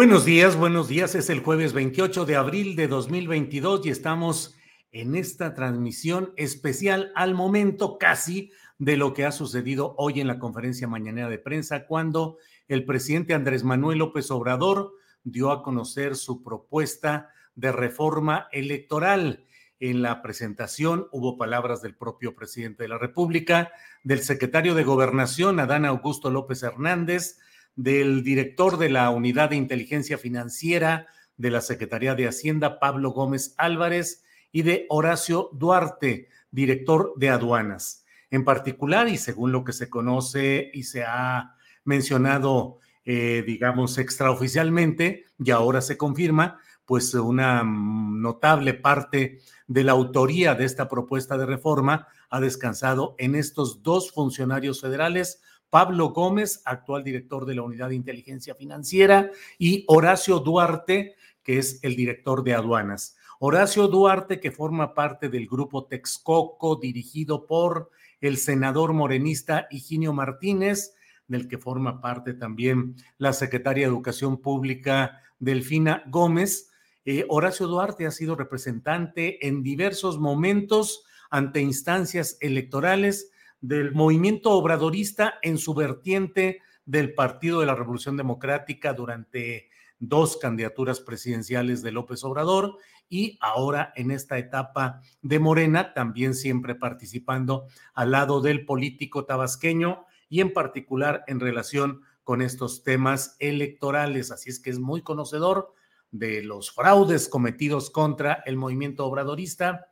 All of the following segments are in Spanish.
Buenos días, buenos días. Es el jueves 28 de abril de 2022 y estamos en esta transmisión especial al momento casi de lo que ha sucedido hoy en la conferencia mañanera de prensa cuando el presidente Andrés Manuel López Obrador dio a conocer su propuesta de reforma electoral. En la presentación hubo palabras del propio presidente de la República, del secretario de Gobernación, Adán Augusto López Hernández, del director de la Unidad de Inteligencia Financiera de la Secretaría de Hacienda, Pablo Gómez Álvarez, y de Horacio Duarte, director de aduanas. En particular, y según lo que se conoce y se ha mencionado, eh, digamos, extraoficialmente, y ahora se confirma, pues una notable parte de la autoría de esta propuesta de reforma ha descansado en estos dos funcionarios federales, Pablo Gómez, actual director de la Unidad de Inteligencia Financiera, y Horacio Duarte, que es el director de aduanas. Horacio Duarte, que forma parte del grupo Texcoco, dirigido por el senador morenista Higinio Martínez, del que forma parte también la secretaria de Educación Pública Delfina Gómez. Eh, Horacio Duarte ha sido representante en diversos momentos ante instancias electorales del movimiento obradorista en su vertiente del Partido de la Revolución Democrática durante dos candidaturas presidenciales de López Obrador y ahora en esta etapa de Morena, también siempre participando al lado del político tabasqueño y en particular en relación con estos temas electorales. Así es que es muy conocedor de los fraudes cometidos contra el movimiento obradorista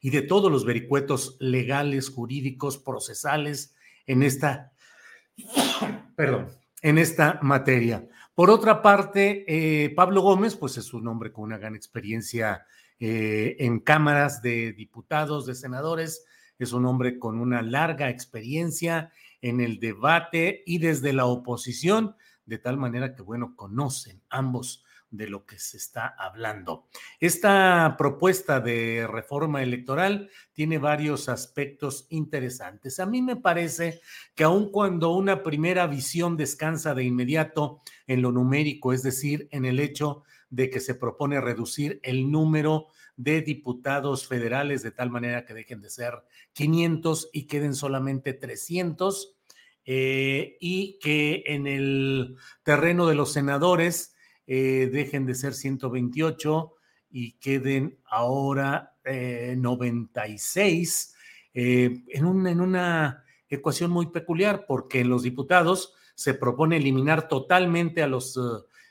y de todos los vericuetos legales, jurídicos, procesales en esta, perdón, en esta materia. Por otra parte, eh, Pablo Gómez, pues es un hombre con una gran experiencia eh, en cámaras de diputados, de senadores, es un hombre con una larga experiencia en el debate y desde la oposición, de tal manera que, bueno, conocen ambos de lo que se está hablando. Esta propuesta de reforma electoral tiene varios aspectos interesantes. A mí me parece que aun cuando una primera visión descansa de inmediato en lo numérico, es decir, en el hecho de que se propone reducir el número de diputados federales de tal manera que dejen de ser 500 y queden solamente 300, eh, y que en el terreno de los senadores eh, dejen de ser 128 y queden ahora 96 eh, eh, en, en una ecuación muy peculiar, porque en los diputados se propone eliminar totalmente a los,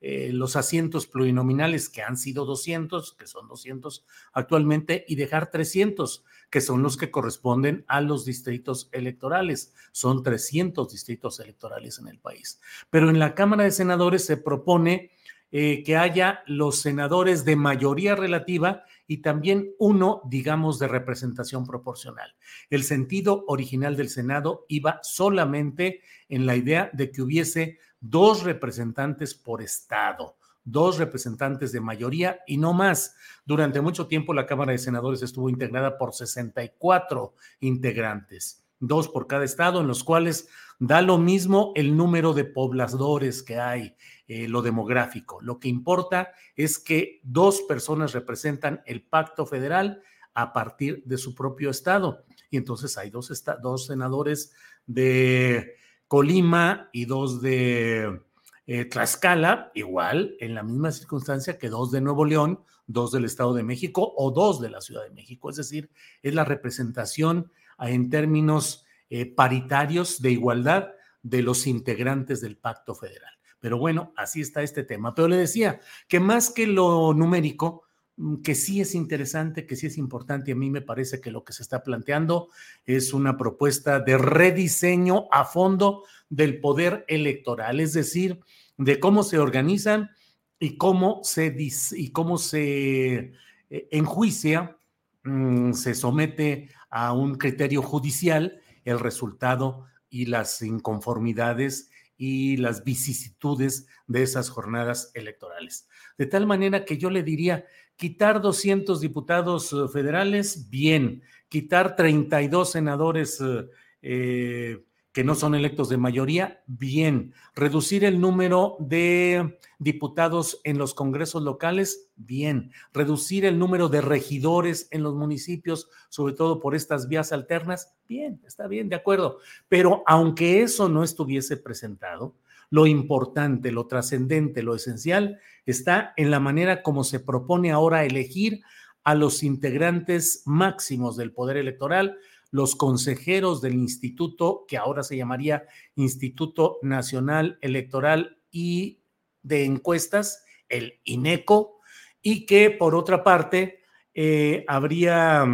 los asientos plurinominales que han sido 200, que son 200 actualmente, y dejar 300, que son los que corresponden a los distritos electorales. Son 300 distritos electorales en el país. Pero en la Cámara de Senadores se propone eh, que haya los senadores de mayoría relativa y también uno, digamos, de representación proporcional. El sentido original del Senado iba solamente en la idea de que hubiese dos representantes por estado dos representantes de mayoría y no más. Durante mucho tiempo la Cámara de Senadores estuvo integrada por 64 integrantes. dos por cada estado, en los cuales da lo mismo el número de pobladores que hay, eh, lo demográfico. Lo que importa es que dos personas representan el pacto federal a partir de su propio estado. Y entonces hay dos, dos senadores de Colima y dos de eh, Tlaxcala, igual, en la misma circunstancia que dos de Nuevo León, dos del Estado de México o dos de la Ciudad de México. Es decir, es la representación en términos eh, paritarios de igualdad de los integrantes del pacto federal. Pero bueno, así está este tema. Pero le decía que más que lo numérico, mm, que sí es interesante, que sí es importante, y a mí me parece que lo que se está planteando es una propuesta de rediseño a fondo del poder electoral, es decir, de cómo se organizan y cómo se, y cómo se eh, enjuicia, mm, se somete a un criterio judicial el resultado y las inconformidades y las vicisitudes de esas jornadas electorales. De tal manera que yo le diría, quitar 200 diputados eh, federales, bien, quitar 32 senadores eh, eh que no son electos de mayoría, bien. Reducir el número de diputados en los congresos locales, bien. Reducir el número de regidores en los municipios, sobre todo por estas vías alternas, bien, está bien, de acuerdo. Pero aunque eso no estuviese presentado, lo importante, lo trascendente, lo esencial está en la manera como se propone ahora elegir a los integrantes máximos del poder electoral, los consejeros del instituto, que ahora se llamaría Instituto Nacional Electoral y de Encuestas, el INECO, y que por otra parte eh, habría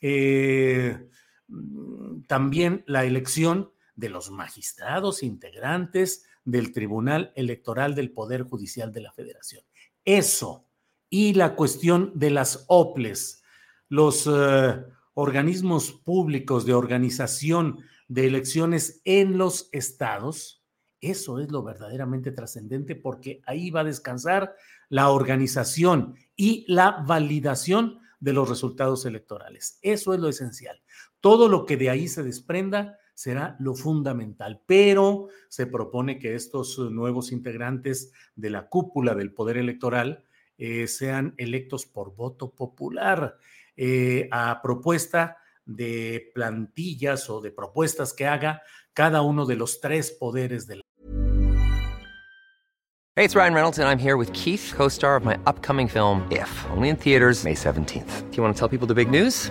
eh, también la elección de los magistrados integrantes del Tribunal Electoral del Poder Judicial de la Federación. Eso y la cuestión de las OPLES, los... Eh, organismos públicos de organización de elecciones en los estados, eso es lo verdaderamente trascendente porque ahí va a descansar la organización y la validación de los resultados electorales. Eso es lo esencial. Todo lo que de ahí se desprenda será lo fundamental, pero se propone que estos nuevos integrantes de la cúpula del poder electoral eh, sean electos por voto popular. Eh, a propuesta de plantillas o de propuestas que haga cada uno de los tres poderes de la. Hey, it's Ryan Reynolds and I'm here with Keith, co-star of my upcoming film If, only in theaters May 17th. Do you want to tell people the big news?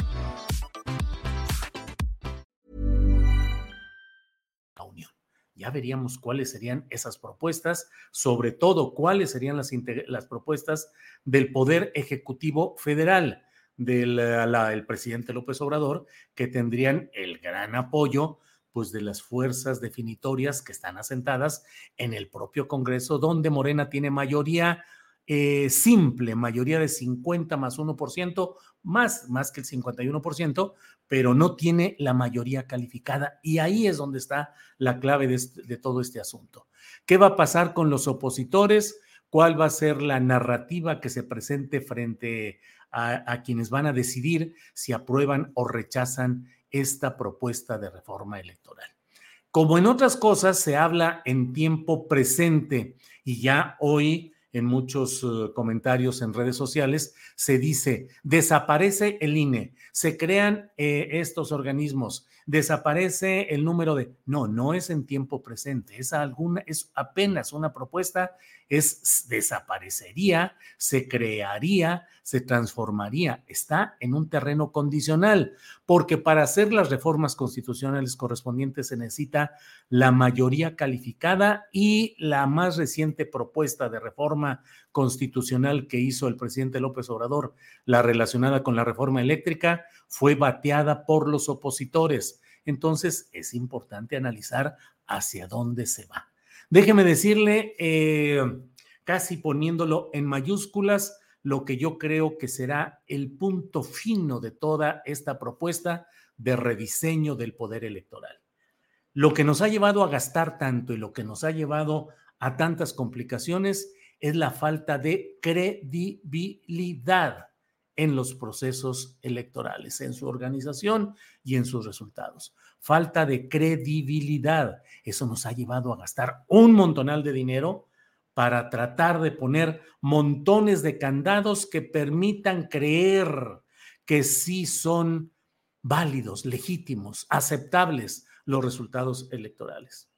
Ya veríamos cuáles serían esas propuestas, sobre todo cuáles serían las, las propuestas del Poder Ejecutivo Federal del el presidente López Obrador, que tendrían el gran apoyo pues de las fuerzas definitorias que están asentadas en el propio Congreso, donde Morena tiene mayoría eh, simple, mayoría de 50 más 1%, más, más que el 51%, pero no tiene la mayoría calificada. Y ahí es donde está la clave de, de todo este asunto. ¿Qué va a pasar con los opositores? ¿Cuál va a ser la narrativa que se presente frente a quienes van a decidir si aprueban o rechazan esta propuesta de reforma electoral? Como en otras cosas se habla en tiempo presente y ya hoy en muchos uh, comentarios en redes sociales, se dice, desaparece el INE, se crean eh, estos organismos, desaparece el número de... No, no es en tiempo presente, es, alguna, es apenas una propuesta, es desaparecería, se crearía, se transformaría, está en un terreno condicional, porque para hacer las reformas constitucionales correspondientes se necesita la mayoría calificada y la más reciente propuesta de reforma constitucional que hizo el presidente López Obrador, la relacionada con la reforma eléctrica, fue bateada por los opositores. Entonces es importante analizar hacia dónde se va. Déjeme decirle, eh, casi poniéndolo en mayúsculas, lo que yo creo que será el punto fino de toda esta propuesta de rediseño del poder electoral. Lo que nos ha llevado a gastar tanto y lo que nos ha llevado a tantas complicaciones es la falta de credibilidad en los procesos electorales, en su organización y en sus resultados. Falta de credibilidad. Eso nos ha llevado a gastar un montonal de dinero para tratar de poner montones de candados que permitan creer que sí son válidos, legítimos, aceptables los resultados electorales.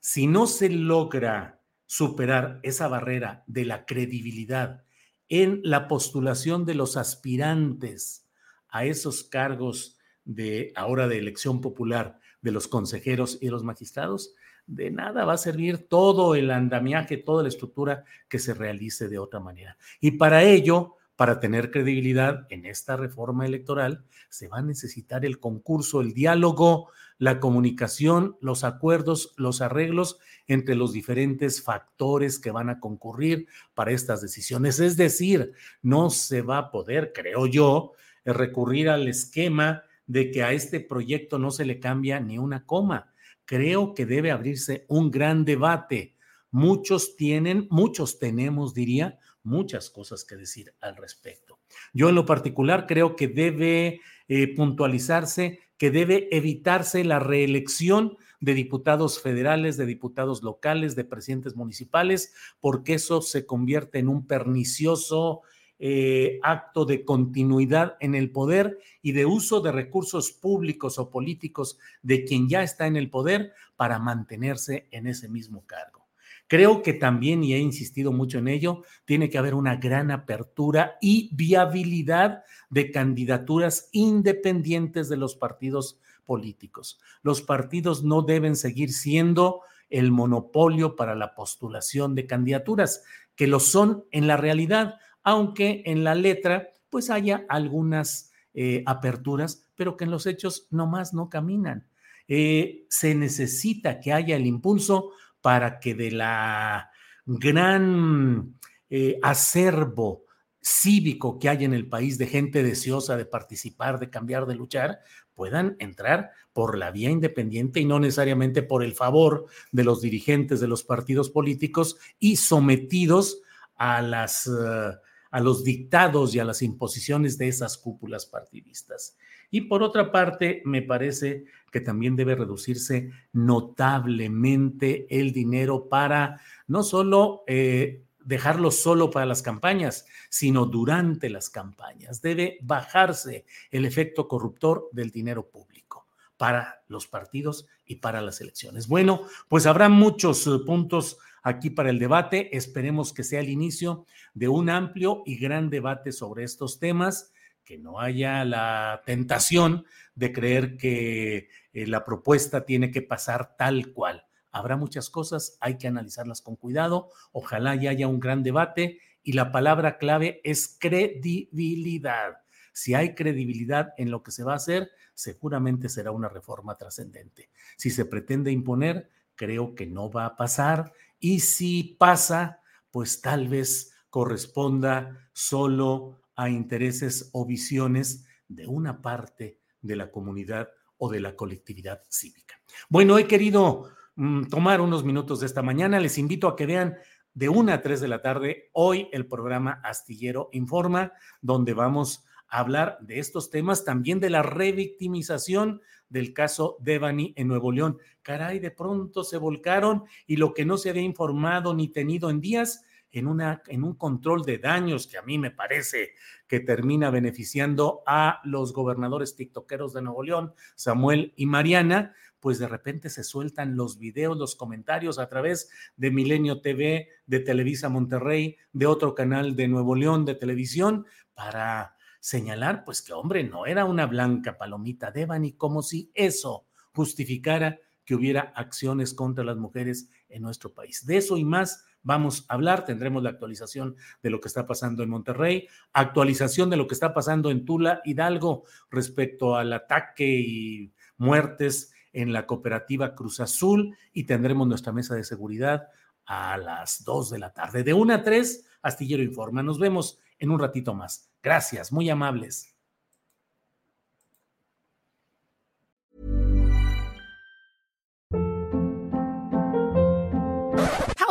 Si no se logra superar esa barrera de la credibilidad en la postulación de los aspirantes a esos cargos de ahora de elección popular de los consejeros y los magistrados, de nada va a servir todo el andamiaje, toda la estructura que se realice de otra manera. Y para ello, para tener credibilidad en esta reforma electoral, se va a necesitar el concurso, el diálogo, la comunicación, los acuerdos, los arreglos entre los diferentes factores que van a concurrir para estas decisiones. Es decir, no se va a poder, creo yo, recurrir al esquema de que a este proyecto no se le cambia ni una coma. Creo que debe abrirse un gran debate. Muchos tienen, muchos tenemos, diría, muchas cosas que decir al respecto. Yo en lo particular creo que debe eh, puntualizarse que debe evitarse la reelección de diputados federales, de diputados locales, de presidentes municipales, porque eso se convierte en un pernicioso eh, acto de continuidad en el poder y de uso de recursos públicos o políticos de quien ya está en el poder para mantenerse en ese mismo cargo. Creo que también, y he insistido mucho en ello, tiene que haber una gran apertura y viabilidad de candidaturas independientes de los partidos políticos. Los partidos no deben seguir siendo el monopolio para la postulación de candidaturas, que lo son en la realidad, aunque en la letra pues haya algunas eh, aperturas, pero que en los hechos nomás no caminan. Eh, se necesita que haya el impulso para que de la gran eh, acervo cívico que hay en el país de gente deseosa de participar, de cambiar, de luchar, puedan entrar por la vía independiente y no necesariamente por el favor de los dirigentes de los partidos políticos y sometidos a las... Eh, a los dictados y a las imposiciones de esas cúpulas partidistas. Y por otra parte, me parece que también debe reducirse notablemente el dinero para no solo eh, dejarlo solo para las campañas, sino durante las campañas. Debe bajarse el efecto corruptor del dinero público para los partidos y para las elecciones. Bueno, pues habrá muchos eh, puntos aquí para el debate. Esperemos que sea el inicio de un amplio y gran debate sobre estos temas, que no haya la tentación de creer que eh, la propuesta tiene que pasar tal cual. Habrá muchas cosas, hay que analizarlas con cuidado. Ojalá ya haya un gran debate y la palabra clave es credibilidad. Si hay credibilidad en lo que se va a hacer, seguramente será una reforma trascendente. Si se pretende imponer, creo que no va a pasar y si pasa, pues tal vez corresponda solo a intereses o visiones de una parte de la comunidad o de la colectividad cívica. Bueno, he querido mm, tomar unos minutos de esta mañana. Les invito a que vean de una a tres de la tarde hoy el programa Astillero Informa, donde vamos a hablar de estos temas, también de la revictimización del caso Devani en Nuevo León. Caray, de pronto se volcaron y lo que no se había informado ni tenido en días en, una, en un control de daños que a mí me parece que termina beneficiando a los gobernadores tiktokeros de Nuevo León, Samuel y Mariana, pues de repente se sueltan los videos, los comentarios a través de Milenio TV, de Televisa Monterrey, de otro canal de Nuevo León de televisión, para señalar, pues que hombre, no era una blanca palomita de Devani, como si eso justificara que hubiera acciones contra las mujeres en nuestro país. De eso y más vamos a hablar. Tendremos la actualización de lo que está pasando en Monterrey, actualización de lo que está pasando en Tula, Hidalgo, respecto al ataque y muertes en la cooperativa Cruz Azul y tendremos nuestra mesa de seguridad a las 2 de la tarde. De 1 a 3, Astillero Informa. Nos vemos en un ratito más. Gracias, muy amables.